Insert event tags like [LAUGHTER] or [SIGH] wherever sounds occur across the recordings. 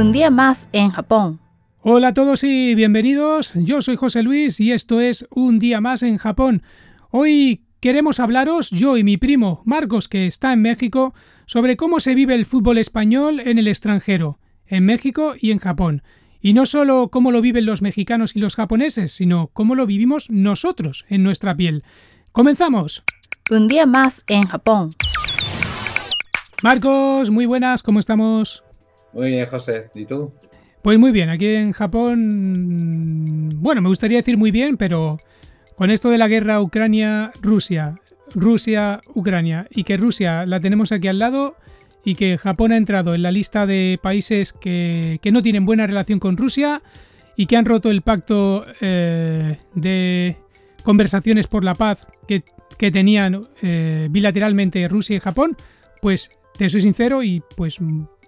Un día más en Japón. Hola a todos y bienvenidos. Yo soy José Luis y esto es Un día más en Japón. Hoy queremos hablaros, yo y mi primo Marcos, que está en México, sobre cómo se vive el fútbol español en el extranjero, en México y en Japón. Y no solo cómo lo viven los mexicanos y los japoneses, sino cómo lo vivimos nosotros en nuestra piel. ¡Comenzamos! Un día más en Japón. Marcos, muy buenas, ¿cómo estamos? Muy bien, José. ¿Y tú? Pues muy bien, aquí en Japón, bueno, me gustaría decir muy bien, pero con esto de la guerra Ucrania-Rusia, Rusia-Ucrania, y que Rusia la tenemos aquí al lado y que Japón ha entrado en la lista de países que, no tienen buena relación con Rusia y que han roto el pacto eh, de conversaciones por la paz que, tenían eh, bilateralmente Rusia y Japón, pues te soy sincero y pues,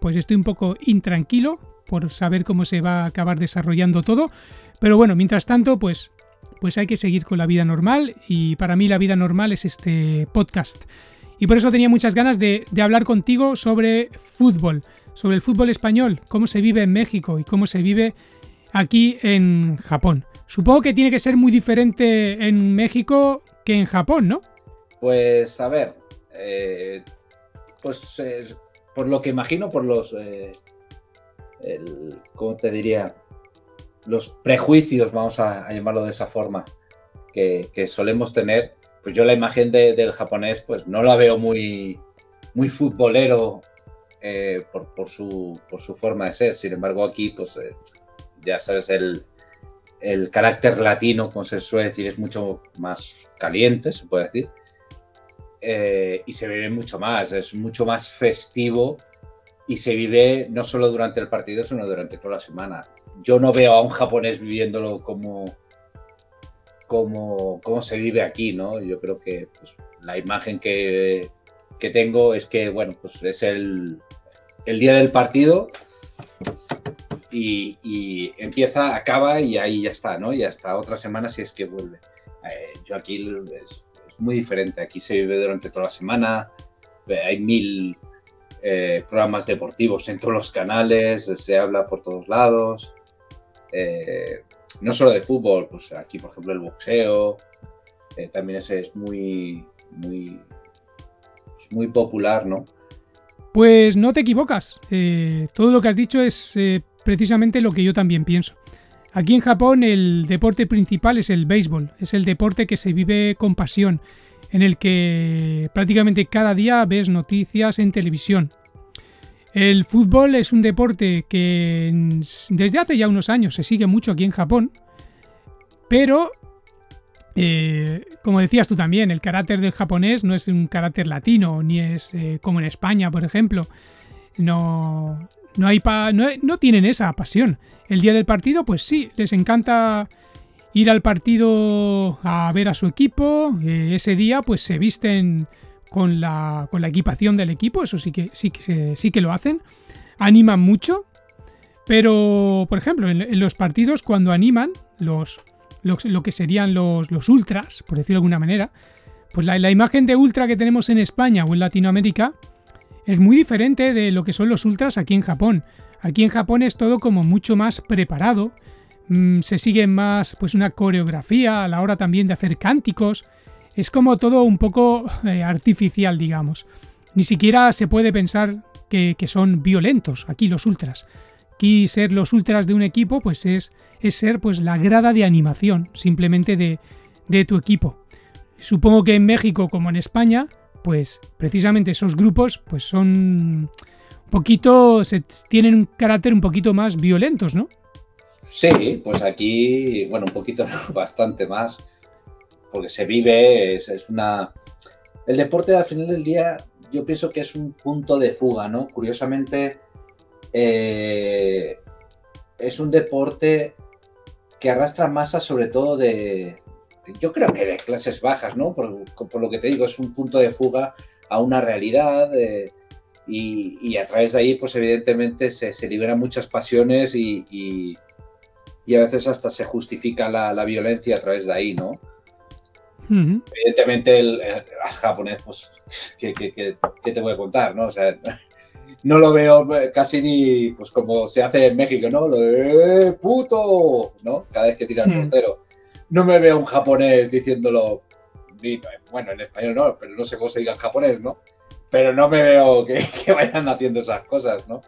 pues estoy un poco intranquilo por saber cómo se va a acabar desarrollando todo. Pero bueno, mientras tanto, pues, pues hay que seguir con la vida normal y para mí la vida normal es este podcast. Y por eso tenía muchas ganas de, de hablar contigo sobre fútbol, sobre el fútbol español, cómo se vive en México y cómo se vive aquí en Japón. Supongo que tiene que ser muy diferente en México que en Japón, ¿no? Pues a ver, eh, pues eh, por lo que imagino, por los, eh, ¿cómo te diría? Los prejuicios, vamos a, llamarlo de esa forma, que, solemos tener, pues yo la imagen del japonés, pues no la veo muy, muy futbolero eh, por, su, por su forma de ser. Sin embargo, aquí, pues ya sabes, el, el carácter latino, como se suele decir, es mucho más caliente, se puede decir. Eh, y se vive mucho más, es mucho más festivo y se vive no solo durante el partido, sino durante toda la semana. Yo no veo a un japonés viviéndolo como, como, como se vive aquí, ¿no? Yo creo que pues, la imagen que, que, tengo es que, bueno, pues es el, el día del partido y, empieza, acaba y ahí ya está, ¿no? Y hasta otra semana si es que vuelve. Eh, yo aquí es, muy diferente. Aquí se vive durante toda la semana, eh, hay mil eh, programas deportivos en todos los canales, se habla por todos lados. Eh, no solo de fútbol, pues aquí por ejemplo el boxeo, también ese es muy, muy, pues muy popular, ¿no? Pues no te equivocas. todo lo que has dicho es precisamente lo que yo también pienso. Aquí en Japón el deporte principal es el béisbol, es el deporte que se vive con pasión, en el que prácticamente cada día ves noticias en televisión. El fútbol es un deporte que desde hace ya unos años se sigue mucho aquí en Japón, pero eh, como decías tú también, el carácter del japonés no es un carácter latino, ni es eh, como en España, por ejemplo. No, no, hay no, tienen esa pasión. El día del partido, pues sí, les encanta ir al partido a ver a su equipo. Eh, ese día, pues se visten con la, con la equipación del equipo, eso sí que, sí, que, sí que lo hacen. Animan mucho, pero, por ejemplo, en, los partidos, cuando animan, los, lo que serían los, los, ultras, por decirlo de alguna manera, pues la, la imagen de ultra que tenemos en España o en Latinoamérica es muy diferente de lo que son los ultras aquí en Japón. Aquí en Japón es todo como mucho más preparado, mm, se sigue más pues una coreografía a la hora también de hacer cánticos, es como todo un poco eh, artificial, digamos. Ni siquiera se puede pensar que, son violentos aquí los ultras. Aquí ser los ultras de un equipo pues es, es ser pues la grada de animación simplemente de, de tu equipo. Supongo que en México como en España pues precisamente esos grupos pues son un poquito, se, tienen un carácter un poquito más violentos, ¿no? Sí, pues aquí, bueno, un poquito, [LAUGHS] bastante más, porque se vive, es, una... El deporte al final del día yo pienso que es un punto de fuga, ¿no? Curiosamente, eh, es un deporte que arrastra masa sobre todo de, yo creo que de clases bajas, ¿no? Por, lo que te digo, es un punto de fuga a una realidad eh, y, a través de ahí, pues evidentemente se, liberan muchas pasiones y, a veces hasta se justifica la, violencia a través de ahí, ¿no? Evidentemente el, japonés, pues, ¿qué, te voy a contar, no? O sea, [LAUGHS] no lo veo casi ni pues como se hace en México, ¿no? Lo de ¡Eh, puto, ¿no? Cada vez que tira el portero. No me veo un japonés diciéndolo, bueno, en español no, pero no sé cómo se diga en japonés, ¿no? Pero no me veo que, [LAUGHS] vayan haciendo esas cosas, ¿no?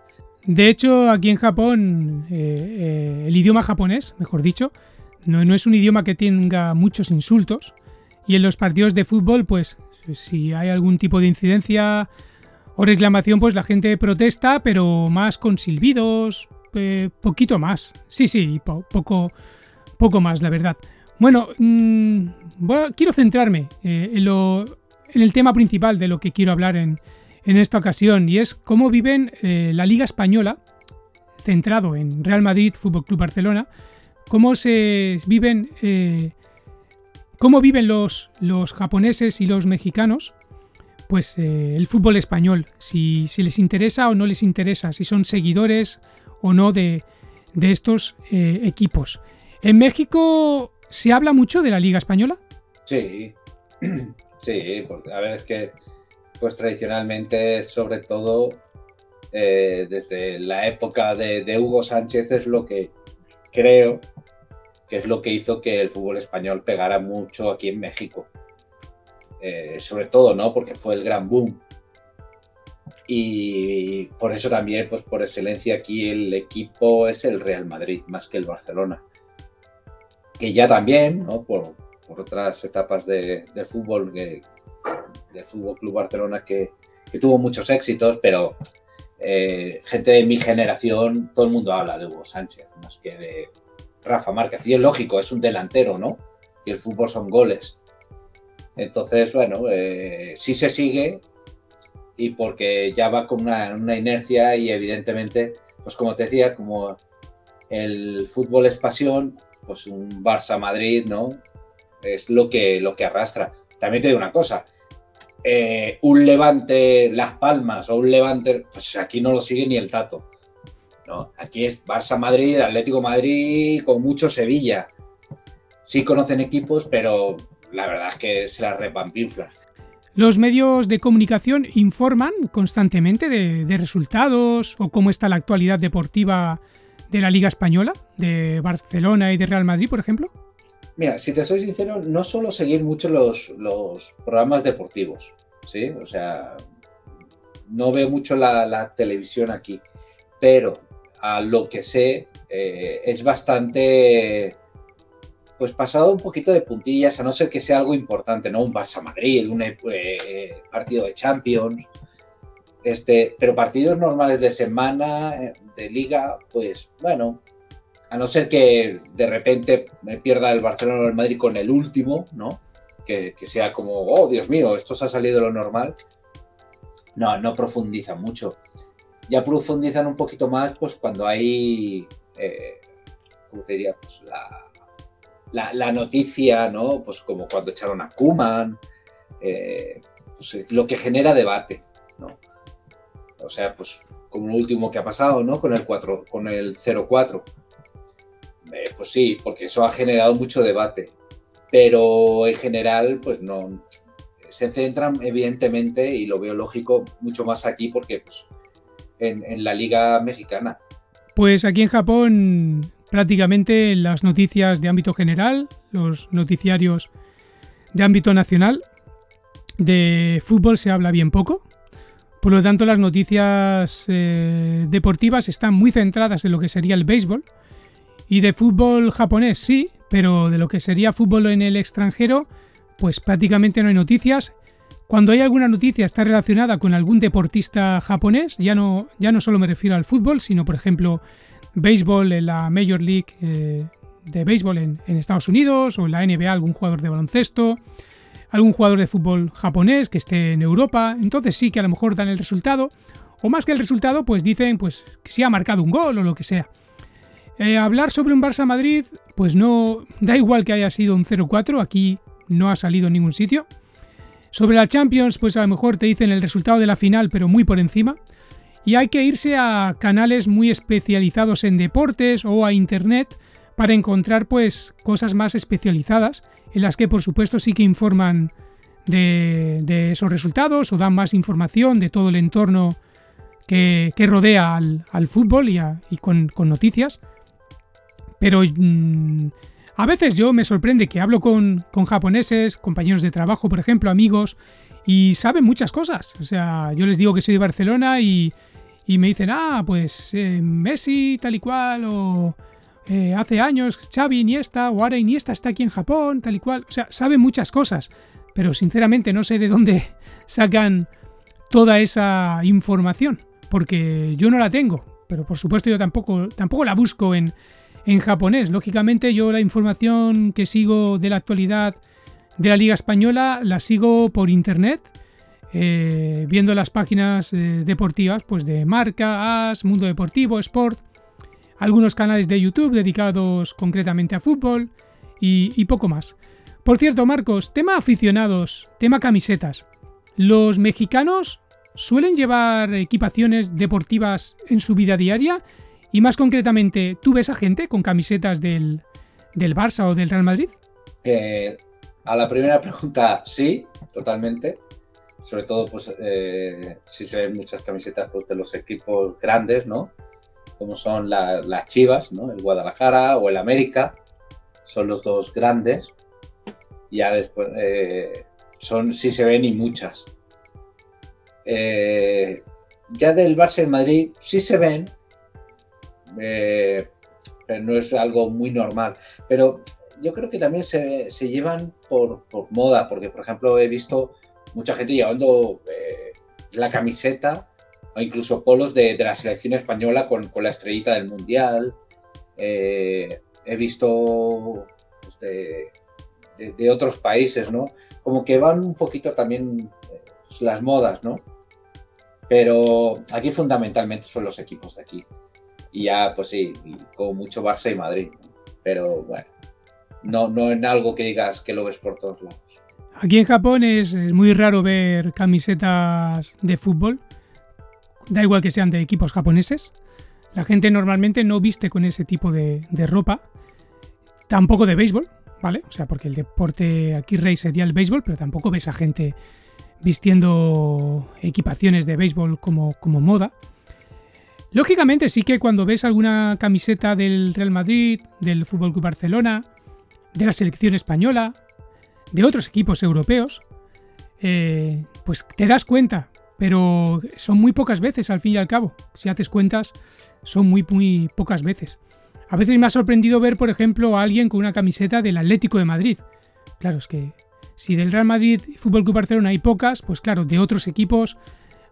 De hecho, aquí en Japón, eh, eh, el idioma japonés, mejor dicho, no, es un idioma que tenga muchos insultos. Y en los partidos de fútbol, pues, si hay algún tipo de incidencia o reclamación, pues la gente protesta, pero más con silbidos, eh, poquito más. Sí, sí, po- poco, poco más, la verdad. Bueno, mm, quiero centrarme eh, en, el tema principal de lo que quiero hablar en, esta ocasión y es cómo viven eh, la Liga Española, centrado en Real Madrid, Fútbol Club Barcelona, cómo se viven, eh, cómo viven los, los japoneses y los mexicanos, pues el fútbol español, si, les interesa o no les interesa, si son seguidores o no de, estos equipos. En México se habla mucho de la Liga Española. Sí, [CLEARS THROAT] sí, porque a ver, es que pues tradicionalmente, sobre todo eh, desde la época de, Hugo Sánchez, es lo que creo que es lo que hizo que el fútbol español pegara mucho aquí en México. Eh, sobre todo, ¿no? Porque fue el gran boom. Y por eso también, pues por excelencia aquí el equipo es el Real Madrid, más que el Barcelona. Que ya también. Por, por otras etapas de, del fútbol, del Fútbol Club Barcelona que, que tuvo muchos éxitos, pero eh, gente de mi generación, todo el mundo habla de Hugo Sánchez, más que de Rafa Márquez. Y es lógico, es un delantero, ¿no? Y el fútbol son goles. Entonces, bueno, eh, sí se sigue y porque ya va con una, una inercia y evidentemente, pues como te decía, como el fútbol es pasión, pues un Barça-Madrid, ¿no? Es lo que, lo que arrastra. También te digo una cosa, eh, un Levante Las Palmas o un Levante, pues aquí no lo sigue ni el Tato. ¿no? Aquí es Barça-Madrid, Atlético-Madrid, con mucho Sevilla. Sí conocen equipos, pero la verdad es que se las repampinflan. Los medios de comunicación informan constantemente de resultados o cómo está la actualidad deportiva de la Liga Española, de Barcelona y de Real Madrid, por ejemplo. Mira, si te soy sincero, no suelo seguir mucho los, los programas deportivos, ¿sí? O sea, no veo mucho la, televisión aquí, pero a lo que sé eh, es bastante, pues pasado un poquito de puntillas, a no ser que sea algo importante, ¿no? Un Barça-Madrid, un eh, partido de Champions, este, pero partidos normales de semana, eh, de liga, pues bueno, a no ser que de repente me pierda el Barcelona o el Madrid con el último, ¿no? Que, que, sea como, oh Dios mío, esto se ha salido de lo normal. No, no profundizan mucho. Ya profundizan un poquito más, pues cuando hay, eh, ¿cómo te diría? Pues la, la, noticia, ¿no? Pues como cuando echaron a Kuman, eh, pues lo que genera debate, ¿no? O sea, pues como lo último que ha pasado, ¿no? Con el 4, con el 0-4. Eh, pues sí, porque eso ha generado mucho debate. Pero en general, pues no. Se centran, evidentemente, y lo veo lógico, mucho más aquí porque pues, en, en la Liga Mexicana. Pues aquí en Japón, prácticamente las noticias de ámbito general, los noticiarios de ámbito nacional, de fútbol se habla bien poco. Por lo tanto, las noticias eh, deportivas están muy centradas en lo que sería el béisbol. Y de fútbol japonés sí, pero de lo que sería fútbol en el extranjero, pues prácticamente no hay noticias. Cuando hay alguna noticia está relacionada con algún deportista japonés, ya no, ya no solo me refiero al fútbol, sino por ejemplo béisbol en la Major League eh, de béisbol en, en, Estados Unidos o en la NBA algún jugador de baloncesto, algún jugador de fútbol japonés que esté en Europa, entonces sí que a lo mejor dan el resultado, o más que el resultado pues dicen pues que si ha marcado un gol o lo que sea. Eh, hablar sobre un Barça Madrid, pues no, da igual que haya sido un 0-4, aquí no ha salido en ningún sitio. Sobre la Champions, pues a lo mejor te dicen el resultado de la final, pero muy por encima. Y hay que irse a canales muy especializados en deportes o a internet para encontrar pues cosas más especializadas, en las que por supuesto sí que informan de, de esos resultados o dan más información de todo el entorno que, rodea al, fútbol y, con, noticias. Pero mm, a veces yo me sorprende que hablo con, japoneses, compañeros de trabajo, por ejemplo, amigos, y saben muchas cosas. O sea, yo les digo que soy de Barcelona y, me dicen, ah, pues eh, Messi tal y cual, o eh, hace años Xavi Iniesta, o ahora Iniesta está aquí en Japón, tal y cual. O sea, saben muchas cosas, pero sinceramente no sé de dónde [LAUGHS] sacan toda esa información porque yo no la tengo, pero por supuesto yo tampoco, tampoco la busco en, japonés. Lógicamente yo la información que sigo de la actualidad de la Liga Española la sigo por internet, eh, viendo las páginas eh, deportivas pues de Marca, As, Mundo Deportivo, Sport, algunos canales de YouTube dedicados concretamente a fútbol y, poco más. Por cierto, Marcos, tema aficionados, tema camisetas. Los mexicanos suelen llevar equipaciones deportivas en su vida diaria y más concretamente, ¿tú ves a gente con camisetas del, del Barça o del Real Madrid? Eh, a la primera [LAUGHS] pregunta, sí, totalmente. Sobre todo, pues, eh, si se ven muchas camisetas pues, de los equipos grandes, ¿no? Como son las Chivas, ¿no? El Guadalajara o el América. Son los dos grandes. Ya después, eh, son, sí se ven y muchas. Eh, ya del Barça en Madrid sí se ven, eh, pero no es algo muy normal. Pero yo creo que también se, llevan por, moda, porque por ejemplo he visto mucha gente llevando la camiseta incluso polos de, la selección española con, la estrellita del Mundial. he visto pues, de, otros países, ¿no? Como que van un poquito también pues, las modas, ¿no? Pero aquí fundamentalmente son los equipos de aquí. Y ya, pues sí, con mucho Barça y Madrid. Pero bueno, no, no en algo que digas que lo ves por todos lados. Aquí en Japón es, muy raro ver camisetas de fútbol. Da igual que sean de equipos japoneses. La gente normalmente no viste con ese tipo de, ropa. Tampoco de béisbol, ¿vale? O sea, porque el deporte aquí rey sería el béisbol, pero tampoco ves a gente vistiendo equipaciones de béisbol como, como moda. Lógicamente sí que cuando ves alguna camiseta del Real Madrid, del Fútbol Club Barcelona, de la selección española, de otros equipos europeos, eh, pues te das cuenta, pero son muy pocas veces al fin y al cabo. Si haces cuentas, son muy, muy pocas veces. A veces me ha sorprendido ver, por ejemplo, a alguien con una camiseta del Atlético de Madrid. Claro, es que si del Real Madrid y Fútbol Club Barcelona hay pocas, pues claro, de otros equipos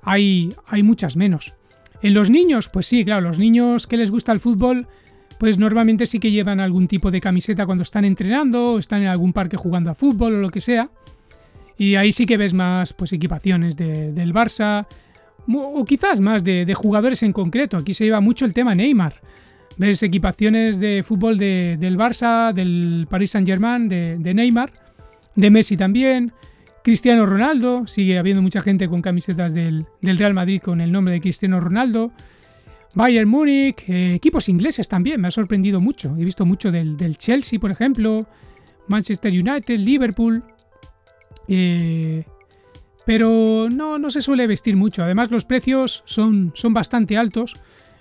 hay, hay muchas menos. En los niños, pues sí, claro, los niños que les gusta el fútbol, pues normalmente sí que llevan algún tipo de camiseta cuando están entrenando o están en algún parque jugando a fútbol o lo que sea. Y ahí sí que ves más pues equipaciones del Barça o quizás más de, jugadores en concreto. Aquí se lleva mucho el tema Neymar. Ves equipaciones de fútbol del Barça, del Paris Saint Germain, de, de Neymar de Messi también. Cristiano Ronaldo, sigue habiendo mucha gente con camisetas del, Real Madrid con el nombre de Cristiano Ronaldo. Bayern Múnich, eh, equipos ingleses también, me ha sorprendido mucho. He visto mucho del, Chelsea, por ejemplo, Manchester United, Liverpool. Eh, pero no, no se suele vestir mucho. Además, los precios son, son bastante altos.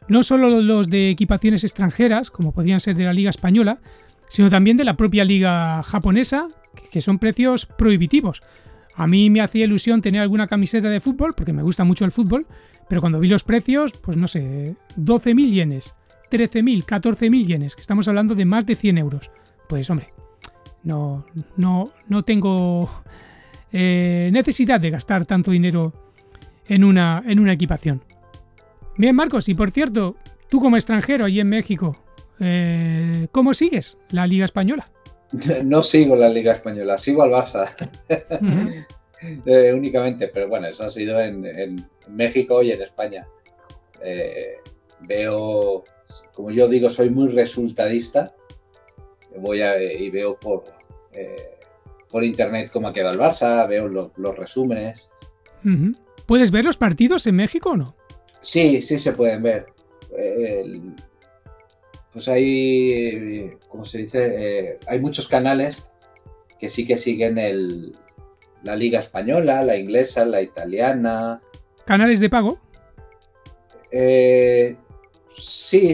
No solo los de equipaciones extranjeras, como podrían ser de la Liga Española, sino también de la propia Liga Japonesa, que son precios prohibitivos. A mí me hacía ilusión tener alguna camiseta de fútbol, porque me gusta mucho el fútbol, pero cuando vi los precios, pues no sé, 12.000 yenes, 13.000, 14.000 yenes, que estamos hablando de más de 100 euros. Pues hombre, no, no, no tengo eh, necesidad de gastar tanto dinero en una, en una equipación. Bien, Marcos, y por cierto, tú como extranjero allí en México, eh, ¿cómo sigues la Liga Española? [LAUGHS] No sigo la Liga Española, sigo al Barça. [LAUGHS] Eh, únicamente, pero bueno, eso ha sido en, México y en España. Eh, veo, como yo digo, soy muy resultadista. Voy a, y veo por, eh, por internet cómo ha quedado el Barça, veo los resúmenes. ¿Puedes ver los partidos en México o no? Sí, sí se pueden ver pues hay, como se dice, eh, hay muchos canales que sí que siguen el, la liga española, la inglesa, la italiana. ¿Canales de pago? Eh, sí,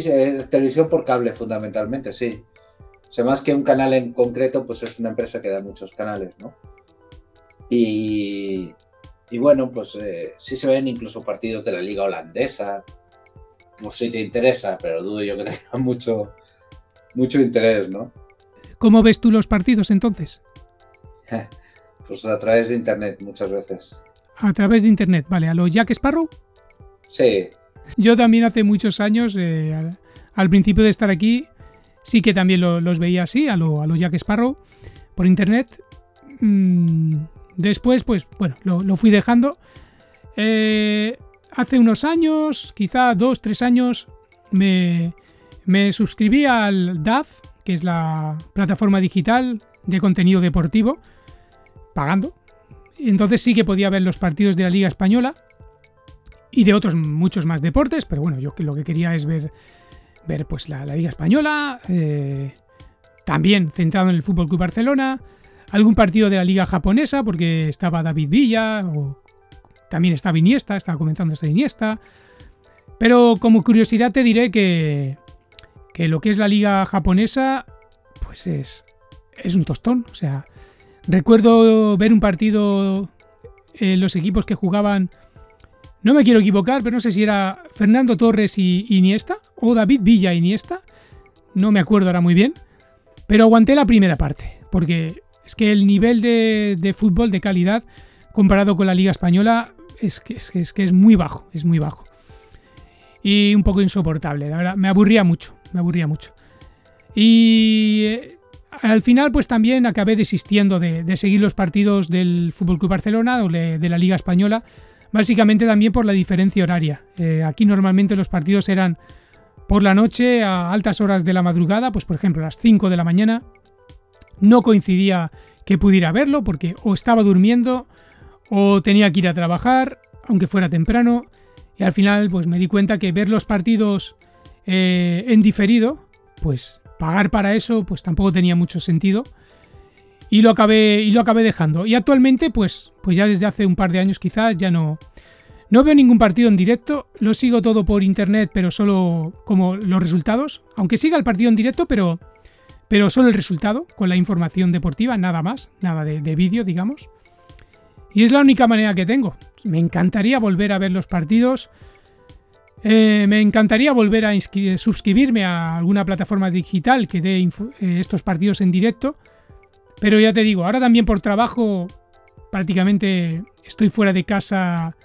televisión por cable fundamentalmente, sí. O sea, más que un canal en concreto, pues es una empresa que da muchos canales, ¿no? Y, bueno, pues eh, sí se ven incluso partidos de la liga holandesa, pues si te interesa, pero dudo yo que tenga [LAUGHS] mucho, mucho interés, ¿no? ¿Cómo ves tú los partidos entonces? [LAUGHS] pues a través de internet muchas veces. A través de internet, vale. ¿A lo Jack Sparrow? Sí. Yo también hace muchos años, eh, al, principio de estar aquí, sí que también los veía así, a lo, Jack Sparrow, por internet. Mm, después, pues bueno, lo, fui dejando. Eh, hace unos años, quizá dos, tres años, me, me suscribí al DAF, que es la plataforma digital de contenido deportivo, pagando. Entonces sí que podía ver los partidos de la Liga Española y de otros muchos más deportes, pero bueno, yo lo que quería es ver, ver pues la, Liga Española, eh, también centrado en el Fútbol Club Barcelona, algún partido de la Liga Japonesa, porque estaba David Villa, o también estaba Iniesta, estaba comenzando esta Iniesta. Pero como curiosidad te diré que, que lo que es la liga japonesa, pues es, es un tostón. O sea, recuerdo ver un partido en los equipos que jugaban, no me quiero equivocar, pero no sé si era Fernando Torres y Iniesta o David Villa y Iniesta, no me acuerdo ahora muy bien, pero aguanté la primera parte, porque es que el nivel de, fútbol de calidad comparado con la liga española es que es, que es muy bajo, es muy bajo. Y un poco insoportable, la verdad, me aburría mucho me aburría mucho. Y eh, al final, pues también acabé desistiendo de, seguir los partidos del Fútbol Club Barcelona o de, la Liga Española, básicamente también por la diferencia horaria. Eh, aquí normalmente los partidos eran por la noche a altas horas de la madrugada, pues por ejemplo a las 5 de la mañana. No coincidía que pudiera verlo porque o estaba durmiendo o tenía que ir a trabajar, aunque fuera temprano. Y al final, pues me di cuenta que ver los partidos eh, en diferido, pues pagar para eso pues tampoco tenía mucho sentido y lo acabé y lo acabé dejando. Y actualmente pues pues ya desde hace un par de años quizás ya no no veo ningún partido en directo, lo sigo todo por internet, pero solo como los resultados, aunque siga el partido en directo, pero pero solo el resultado con la información deportiva, nada más, nada de, de vídeo, digamos. Y es la única manera que tengo. Me encantaría volver a ver los partidos eh, me encantaría volver a suscribirme a alguna plataforma digital que dé eh, estos partidos en directo. Pero ya te digo, ahora también por trabajo prácticamente estoy fuera de casa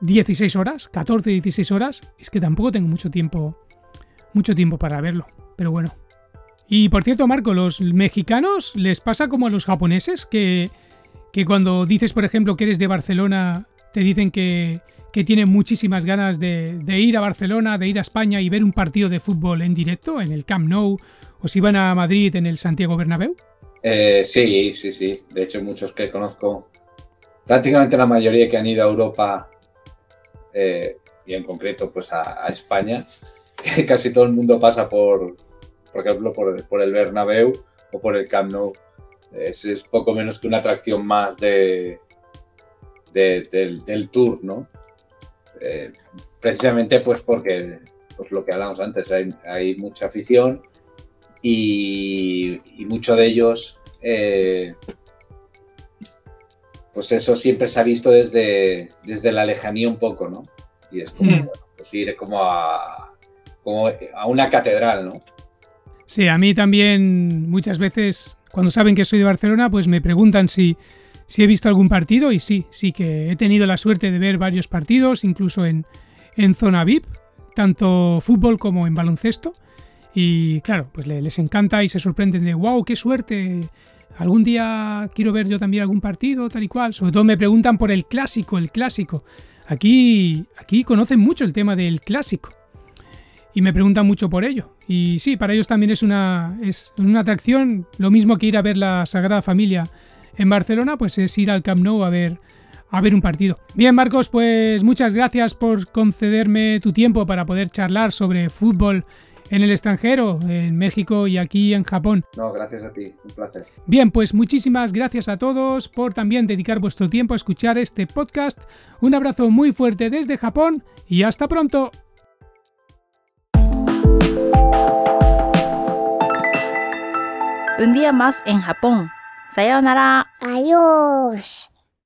16 horas, 14, 16 horas. Es que tampoco tengo mucho tiempo, mucho tiempo para verlo. Pero bueno. Y por cierto, Marco, los mexicanos les pasa como a los japoneses que, que cuando dices, por ejemplo, que eres de Barcelona, te dicen que, que tienen muchísimas ganas de, ir a Barcelona, de ir a España y ver un partido de fútbol en directo en el Camp Nou o si van a Madrid en el Santiago Bernabéu? Eh, sí, sí, sí. De hecho, muchos que conozco, prácticamente la mayoría que han ido a Europa eh, y en concreto pues a, España, [LAUGHS] casi todo el mundo pasa por, por ejemplo, por, el Bernabéu o por el Camp Nou. Es, es poco menos que una atracción más de, del, del, tour, ¿no? Eh, precisamente pues porque, pues lo que hablamos antes, hay, mucha afición y, mucho de ellos, eh, pues eso siempre se ha visto desde, desde la lejanía un poco, ¿no? Y es como, mm. pues ir como a, como a una catedral, ¿no? Sí, a mí también muchas veces, cuando saben que soy de Barcelona, pues me preguntan si Sí he visto algún partido y sí, sí que he tenido la suerte de ver varios partidos, incluso en, en zona VIP, tanto fútbol como en baloncesto. Y claro, pues les encanta y se sorprenden de, wow, qué suerte, algún día quiero ver yo también algún partido, tal y cual. Sobre todo me preguntan por el clásico, el clásico. Aquí, aquí conocen mucho el tema del clásico. Y me preguntan mucho por ello. Y sí, para ellos también es una, es una atracción, lo mismo que ir a ver la Sagrada Familia en Barcelona, pues es ir al Camp Nou a ver, a ver un partido. Bien, Marcos, pues muchas gracias por concederme tu tiempo para poder charlar sobre fútbol en el extranjero, en México y aquí en Japón. No, gracias a ti, un placer. Bien, pues muchísimas gracias a todos por también dedicar vuestro tiempo a escuchar este podcast. Un abrazo muy fuerte desde Japón y hasta pronto. Un día más en Japón. さようなら。あよーし。